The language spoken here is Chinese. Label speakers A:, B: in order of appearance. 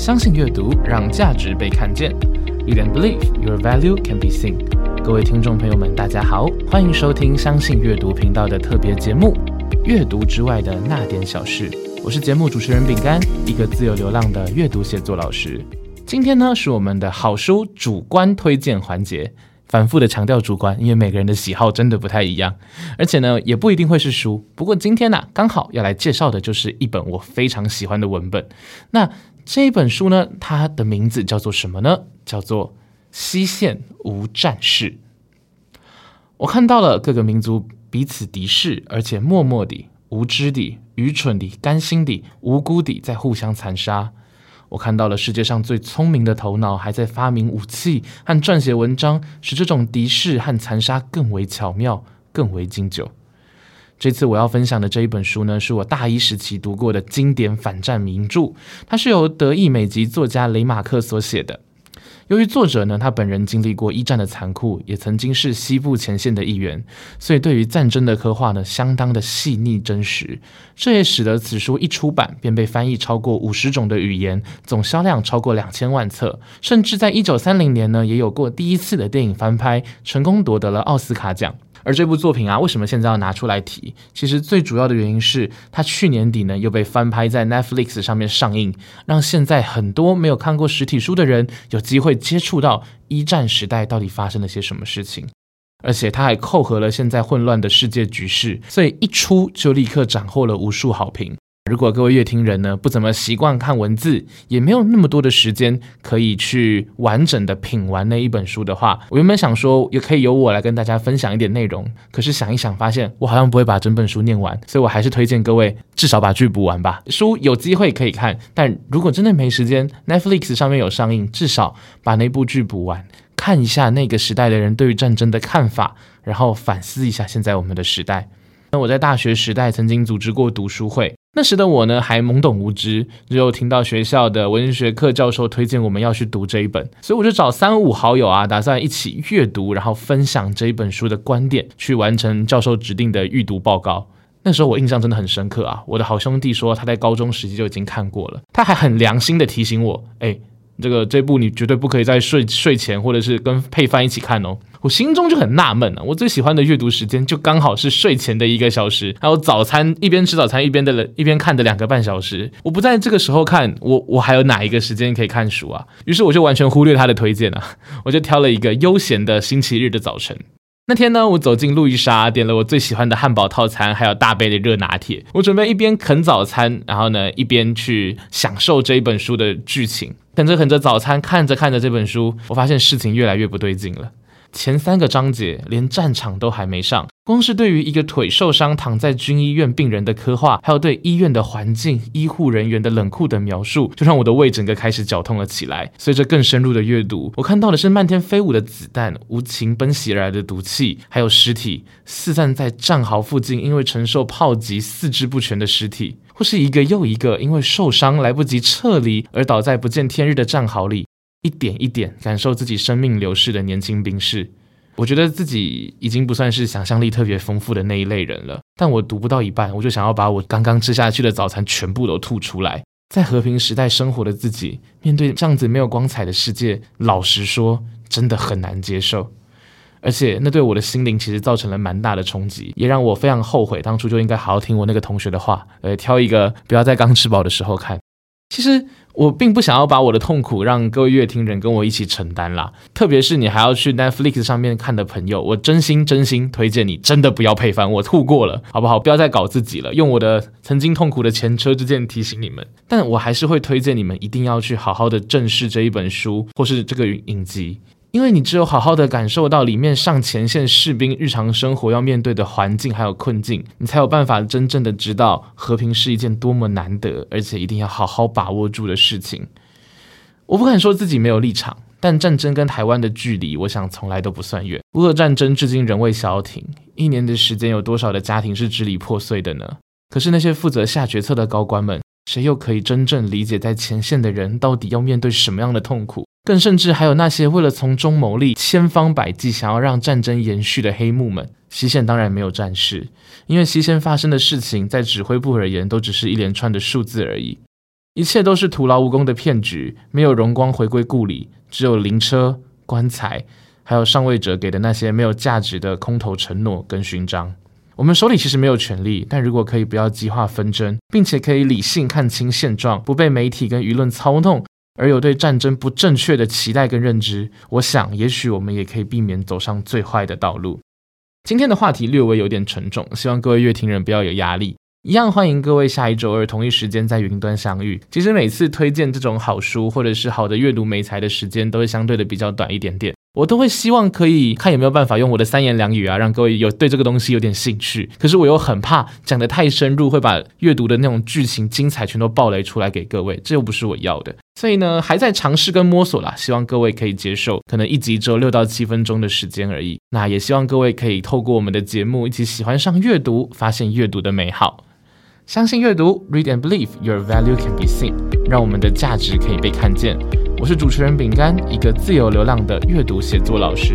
A: 相信阅读，让价值被看见。You can believe your value can be seen。各位听众朋友们，大家好，欢迎收听相信阅读频道的特别节目《阅读之外的那点小事》。我是节目主持人饼干，一个自由流浪的阅读写作老师。今天呢，是我们的好书主观推荐环节。反复的强调主观，因为每个人的喜好真的不太一样，而且呢，也不一定会是书。不过今天呢，刚好要来介绍的就是一本我非常喜欢的文本。那这一本书呢，它的名字叫做什么呢？叫做《西线无战事》。我看到了各个民族彼此敌视，而且默默地、无知地、愚蠢地、甘心地、无辜地在互相残杀。我看到了世界上最聪明的头脑还在发明武器和撰写文章，使这种敌视和残杀更为巧妙、更为经久。这次我要分享的这一本书呢，是我大一时期读过的经典反战名著，它是由德意美籍作家雷马克所写的。由于作者呢，他本人经历过一战的残酷，也曾经是西部前线的一员，所以对于战争的刻画呢，相当的细腻真实。这也使得此书一出版便被翻译超过五十种的语言，总销量超过两千万册，甚至在一九三零年呢，也有过第一次的电影翻拍，成功夺得了奥斯卡奖。而这部作品啊，为什么现在要拿出来提？其实最主要的原因是，它去年底呢又被翻拍在 Netflix 上面上映，让现在很多没有看过实体书的人有机会接触到一战时代到底发生了些什么事情。而且它还扣合了现在混乱的世界局势，所以一出就立刻斩获了无数好评。如果各位乐听人呢不怎么习惯看文字，也没有那么多的时间可以去完整的品完那一本书的话，我原本想说也可以由我来跟大家分享一点内容，可是想一想发现我好像不会把整本书念完，所以我还是推荐各位至少把剧补完吧。书有机会可以看，但如果真的没时间，Netflix 上面有上映，至少把那部剧补完，看一下那个时代的人对于战争的看法，然后反思一下现在我们的时代。那我在大学时代曾经组织过读书会。那时的我呢，还懵懂无知，只有听到学校的文学课教授推荐我们要去读这一本，所以我就找三五好友啊，打算一起阅读，然后分享这一本书的观点，去完成教授指定的预读报告。那时候我印象真的很深刻啊，我的好兄弟说他在高中时期就已经看过了，他还很良心的提醒我，哎。这个这部你绝对不可以在睡睡前或者是跟配饭一起看哦。我心中就很纳闷啊，我最喜欢的阅读时间就刚好是睡前的一个小时，还有早餐一边吃早餐一边的一边看的两个半小时。我不在这个时候看，我我还有哪一个时间可以看书啊？于是我就完全忽略他的推荐啊，我就挑了一个悠闲的星期日的早晨。那天呢，我走进路易莎，点了我最喜欢的汉堡套餐，还有大杯的热拿铁。我准备一边啃早餐，然后呢，一边去享受这一本书的剧情。啃着啃着早餐，看着看着这本书，我发现事情越来越不对劲了。前三个章节连战场都还没上，光是对于一个腿受伤躺在军医院病人的刻画，还有对医院的环境、医护人员的冷酷的描述，就让我的胃整个开始绞痛了起来。随着更深入的阅读，我看到的是漫天飞舞的子弹、无情奔袭而来的毒气，还有尸体四散在战壕附近，因为承受炮击四肢不全的尸体，或是一个又一个因为受伤来不及撤离而倒在不见天日的战壕里。一点一点感受自己生命流逝的年轻兵士，我觉得自己已经不算是想象力特别丰富的那一类人了。但我读不到一半，我就想要把我刚刚吃下去的早餐全部都吐出来。在和平时代生活的自己，面对这样子没有光彩的世界，老实说，真的很难接受。而且那对我的心灵其实造成了蛮大的冲击，也让我非常后悔当初就应该好好听我那个同学的话，呃，挑一个不要在刚吃饱的时候看。其实。我并不想要把我的痛苦让各位乐听人跟我一起承担啦，特别是你还要去 Netflix 上面看的朋友，我真心真心推荐你，真的不要配翻，我吐过了，好不好？不要再搞自己了，用我的曾经痛苦的前车之鉴提醒你们。但我还是会推荐你们一定要去好好的正视这一本书或是这个影集。因为你只有好好的感受到里面上前线士兵日常生活要面对的环境还有困境，你才有办法真正的知道和平是一件多么难得，而且一定要好好把握住的事情。我不敢说自己没有立场，但战争跟台湾的距离，我想从来都不算远。乌俄战争至今仍未消停，一年的时间有多少的家庭是支离破碎的呢？可是那些负责下决策的高官们，谁又可以真正理解在前线的人到底要面对什么样的痛苦？更甚至还有那些为了从中牟利、千方百计想要让战争延续的黑幕们。西线当然没有战事，因为西线发生的事情，在指挥部而言，都只是一连串的数字而已。一切都是徒劳无功的骗局，没有荣光回归故里，只有灵车、棺材，还有上位者给的那些没有价值的空头承诺跟勋章。我们手里其实没有权利，但如果可以不要激化纷争，并且可以理性看清现状，不被媒体跟舆论操弄，而有对战争不正确的期待跟认知，我想也许我们也可以避免走上最坏的道路。今天的话题略微有点沉重，希望各位乐听人不要有压力。一样欢迎各位下一周二同一时间在云端相遇。其实每次推荐这种好书或者是好的阅读美材的时间，都会相对的比较短一点点。我都会希望可以看有没有办法用我的三言两语啊，让各位有对这个东西有点兴趣。可是我又很怕讲得太深入，会把阅读的那种剧情精彩全都爆雷出来给各位，这又不是我要的。所以呢，还在尝试跟摸索啦，希望各位可以接受，可能一集只有六到七分钟的时间而已。那也希望各位可以透过我们的节目，一起喜欢上阅读，发现阅读的美好。相信阅读，Read and believe your value can be seen，让我们的价值可以被看见。我是主持人饼干，一个自由流浪的阅读写作老师。